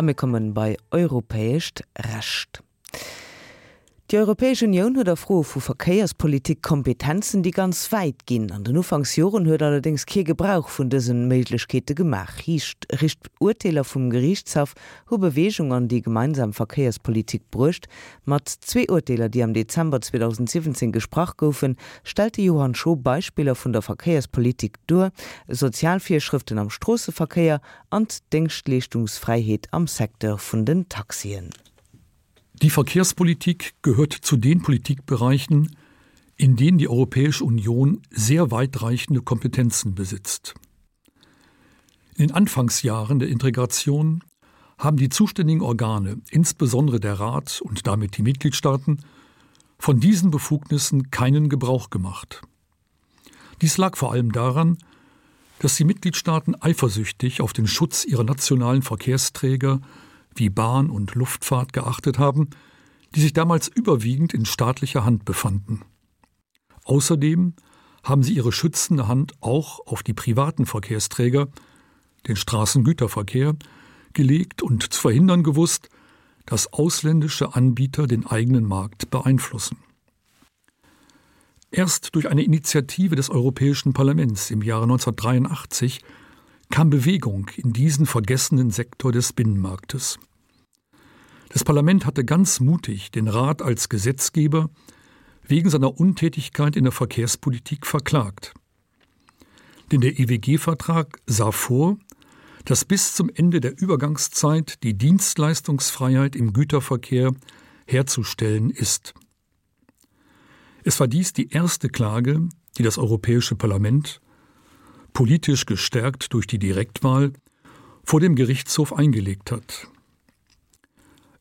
a mir kommen bei europäescht racht. Die Europäische Union huet der froh vu Verkehrspolitik Kompetenzen, die ganz weit ginn. An den Ufangsjoren huet allerdings ke Gebrauch vun dessen Mlechkete gemach. Hicht richcht Urteiler vum Gerichtshaft ho Bewegung an die gemeinsam Verkehrspolitik brucht, mat zwe Urteiler, die am Dezember 2017 gesprach goufen, stellte Johann Scho Beispieler vun der Verkehrspolitik dur, Sozialvierschriften am Strasseverkehr an Denkschlichtungsfreiheit am Sektor vun den Taxien. Die Verkehrspolitik gehört zu den Politikbereichen, in denen die Europäische Union sehr weitreichende Kompetenzen besitzt. In den Anfangsjahren der Integration haben die zuständigen Organe, insbesondere der Rat und damit die Mitgliedstaaten, von diesen Befugnissen keinen Gebrauch gemacht. Dies lag vor allem daran, dass die Mitgliedstaaten eifersüchtig auf den Schutz ihrer nationalen Verkehrsträger wie Bahn und Luftfahrt geachtet haben, die sich damals überwiegend in staatlicher Hand befanden. Außerdem haben sie ihre schützende Hand auch auf die privaten Verkehrsträger, den Straßengüterverkehr, gelegt und zu verhindern gewusst, dass ausländische Anbieter den eigenen Markt beeinflussen. Erst durch eine Initiative des Europäischen Parlaments im Jahre 1983 kam Bewegung in diesen vergessenen Sektor des Binnenmarktes. Das Parlament hatte ganz mutig den Rat als Gesetzgeber wegen seiner Untätigkeit in der Verkehrspolitik verklagt. Denn der EWG-Vertrag sah vor, dass bis zum Ende der Übergangszeit die Dienstleistungsfreiheit im Güterverkehr herzustellen ist. Es war dies die erste Klage, die das Europäische Parlament politisch gestärkt durch die Direktwahl, vor dem Gerichtshof eingelegt hat.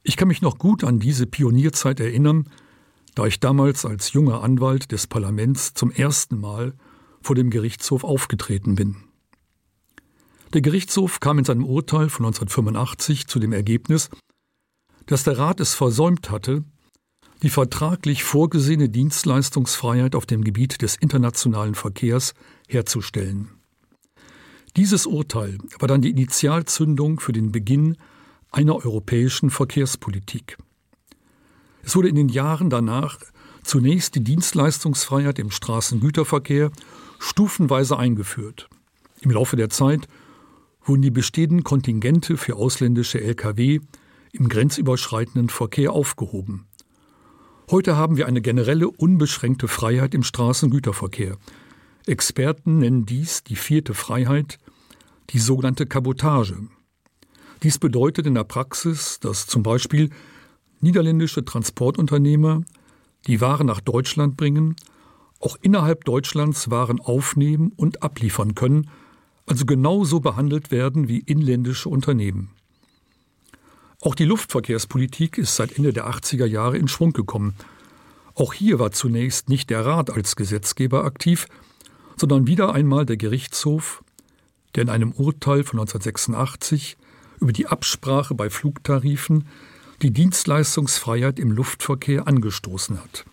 Ich kann mich noch gut an diese Pionierzeit erinnern, da ich damals als junger Anwalt des Parlaments zum ersten Mal vor dem Gerichtshof aufgetreten bin. Der Gerichtshof kam in seinem Urteil von 1985 zu dem Ergebnis, dass der Rat es versäumt hatte, die vertraglich vorgesehene Dienstleistungsfreiheit auf dem Gebiet des internationalen Verkehrs herzustellen. Dieses Urteil war dann die Initialzündung für den Beginn einer europäischen Verkehrspolitik. Es wurde in den Jahren danach zunächst die Dienstleistungsfreiheit im Straßengüterverkehr stufenweise eingeführt. Im Laufe der Zeit wurden die bestehenden Kontingente für ausländische Lkw im grenzüberschreitenden Verkehr aufgehoben. Heute haben wir eine generelle unbeschränkte Freiheit im Straßengüterverkehr, Experten nennen dies die vierte Freiheit, die sogenannte Kabotage. Dies bedeutet in der Praxis, dass zum Beispiel niederländische Transportunternehmer, die Waren nach Deutschland bringen, auch innerhalb Deutschlands Waren aufnehmen und abliefern können, also genauso behandelt werden wie inländische Unternehmen. Auch die Luftverkehrspolitik ist seit Ende der 80er Jahre in Schwung gekommen. Auch hier war zunächst nicht der Rat als Gesetzgeber aktiv, sondern wieder einmal der Gerichtshof, der in einem Urteil von 1986 über die Absprache bei Flugtarifen die Dienstleistungsfreiheit im Luftverkehr angestoßen hat.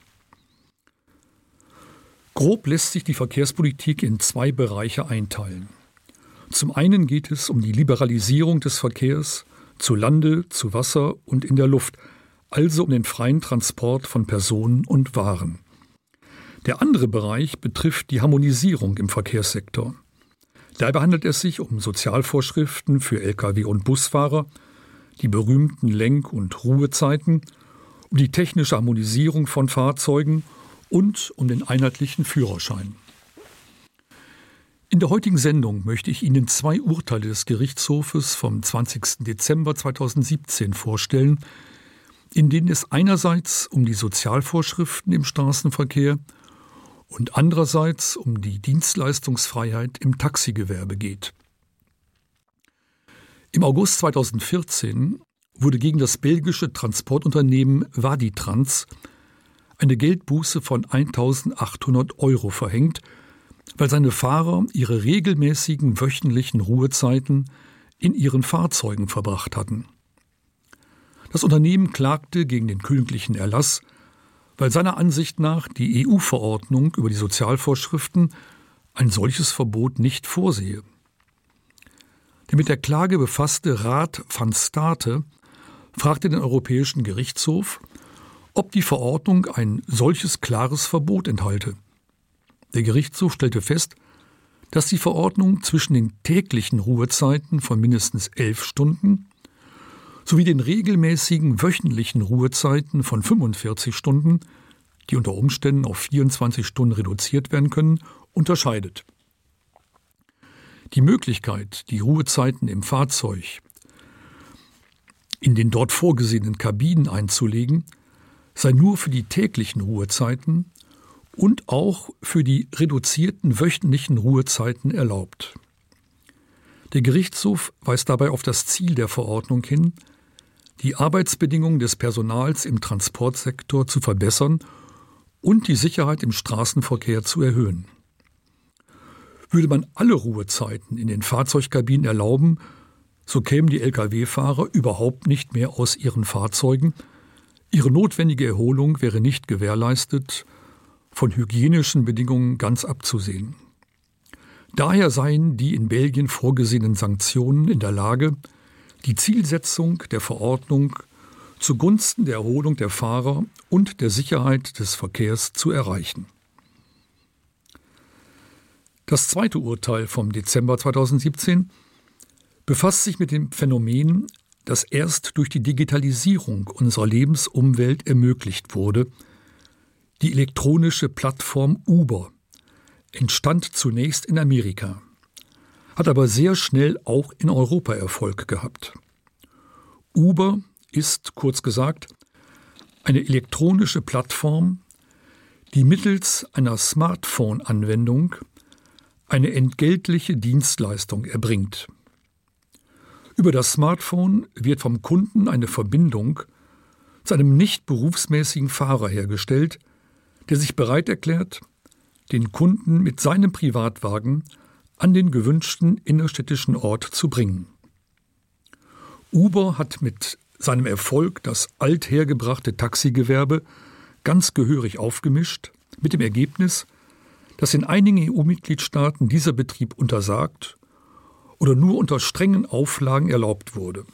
Grob lässt sich die Verkehrspolitik in zwei Bereiche einteilen. Zum einen geht es um die Liberalisierung des Verkehrs zu Lande, zu Wasser und in der Luft, also um den freien Transport von Personen und Waren. Der andere Bereich betrifft die Harmonisierung im Verkehrssektor. Dabei handelt es sich um Sozialvorschriften für Lkw und Busfahrer, die berühmten Lenk- und Ruhezeiten, um die technische Harmonisierung von Fahrzeugen und um den einheitlichen Führerschein. In der heutigen Sendung möchte ich Ihnen zwei Urteile des Gerichtshofes vom 20. Dezember 2017 vorstellen, in denen es einerseits um die Sozialvorschriften im Straßenverkehr und andererseits um die Dienstleistungsfreiheit im Taxigewerbe geht. Im August 2014 wurde gegen das belgische Transportunternehmen Vaditrans eine Geldbuße von 1800 Euro verhängt, weil seine Fahrer ihre regelmäßigen wöchentlichen Ruhezeiten in ihren Fahrzeugen verbracht hatten. Das Unternehmen klagte gegen den königlichen Erlass, weil seiner Ansicht nach die EU-Verordnung über die Sozialvorschriften ein solches Verbot nicht vorsehe. Der mit der Klage befasste Rat van State fragte den Europäischen Gerichtshof, ob die Verordnung ein solches klares Verbot enthalte. Der Gerichtshof stellte fest, dass die Verordnung zwischen den täglichen Ruhezeiten von mindestens elf Stunden sowie den regelmäßigen wöchentlichen Ruhezeiten von 45 Stunden, die unter Umständen auf 24 Stunden reduziert werden können, unterscheidet. Die Möglichkeit, die Ruhezeiten im Fahrzeug in den dort vorgesehenen Kabinen einzulegen, sei nur für die täglichen Ruhezeiten und auch für die reduzierten wöchentlichen Ruhezeiten erlaubt. Der Gerichtshof weist dabei auf das Ziel der Verordnung hin, die Arbeitsbedingungen des Personals im Transportsektor zu verbessern und die Sicherheit im Straßenverkehr zu erhöhen. Würde man alle Ruhezeiten in den Fahrzeugkabinen erlauben, so kämen die Lkw-Fahrer überhaupt nicht mehr aus ihren Fahrzeugen, ihre notwendige Erholung wäre nicht gewährleistet, von hygienischen Bedingungen ganz abzusehen. Daher seien die in Belgien vorgesehenen Sanktionen in der Lage, die Zielsetzung der Verordnung zugunsten der Erholung der Fahrer und der Sicherheit des Verkehrs zu erreichen. Das zweite Urteil vom Dezember 2017 befasst sich mit dem Phänomen, das erst durch die Digitalisierung unserer Lebensumwelt ermöglicht wurde, Die elektronische Plattform Uber entstand zunächst in Amerika, hat aber sehr schnell auch in Europa Erfolg gehabt. Uber ist kurz gesagt eine elektronische Plattform, die mittels einer Smartphone-Anwendung eine entgeltliche Dienstleistung erbringt. Über das Smartphone wird vom Kunden eine Verbindung zu einem nicht berufsmäßigen Fahrer hergestellt, der sich bereit erklärt, den Kunden mit seinem Privatwagen an den gewünschten innerstädtischen Ort zu bringen. Uber hat mit seinem Erfolg das althergebrachte Taxigewerbe ganz gehörig aufgemischt, mit dem Ergebnis, dass in einigen EU-Mitgliedstaaten dieser Betrieb untersagt oder nur unter strengen Auflagen erlaubt wurde.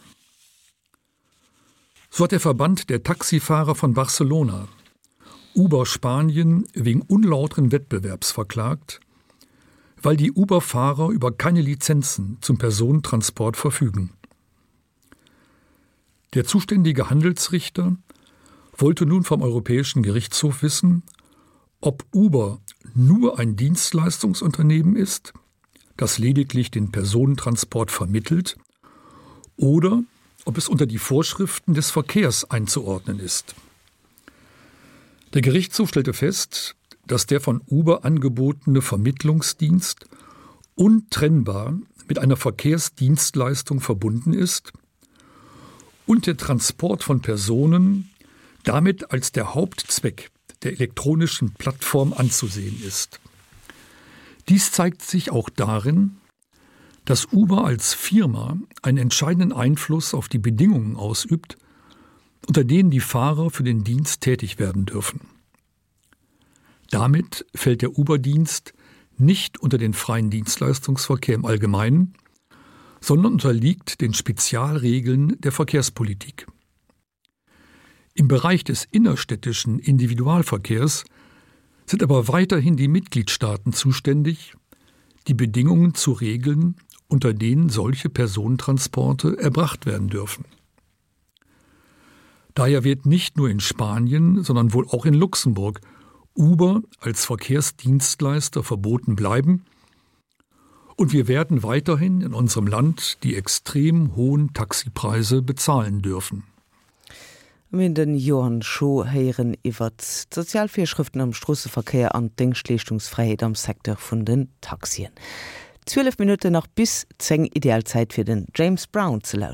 So hat der Verband der Taxifahrer von Barcelona Uber Spanien wegen unlauteren Wettbewerbs verklagt, weil die Uberfahrer über keine Lizenzen zum Personentransport verfügen. Der zuständige Handelsrichter wollte nun vom Europäischen Gerichtshof wissen, ob Uber nur ein Dienstleistungsunternehmen ist, das lediglich den Personentransport vermittelt, oder ob es unter die Vorschriften des Verkehrs einzuordnen ist. Der Gerichtshof stellte fest, dass der von Uber angebotene Vermittlungsdienst untrennbar mit einer Verkehrsdienstleistung verbunden ist und der Transport von Personen damit als der Hauptzweck der elektronischen Plattform anzusehen ist. Dies zeigt sich auch darin, dass Uber als Firma einen entscheidenden Einfluss auf die Bedingungen ausübt, unter denen die Fahrer für den Dienst tätig werden dürfen. Damit fällt der Uberdienst nicht unter den freien Dienstleistungsverkehr im Allgemeinen, sondern unterliegt den Spezialregeln der Verkehrspolitik. Im Bereich des innerstädtischen Individualverkehrs sind aber weiterhin die Mitgliedstaaten zuständig, die Bedingungen zu regeln, unter denen solche Personentransporte erbracht werden dürfen. Daher wird nicht nur in Spanien, sondern wohl auch in Luxemburg Uber als Verkehrsdienstleister verboten bleiben, und wir werden weiterhin in unserem Land die extrem hohen Taxipreise bezahlen dürfen. Min den Johann Scho heieren iwwer Sozialfirschriften am Strusseverkehr an Denkschlichtungsfreiheit am Sektor vun den Taxien. 12 Minuten nach bis zeng Idealzeit fir den James Brown ze lauschen.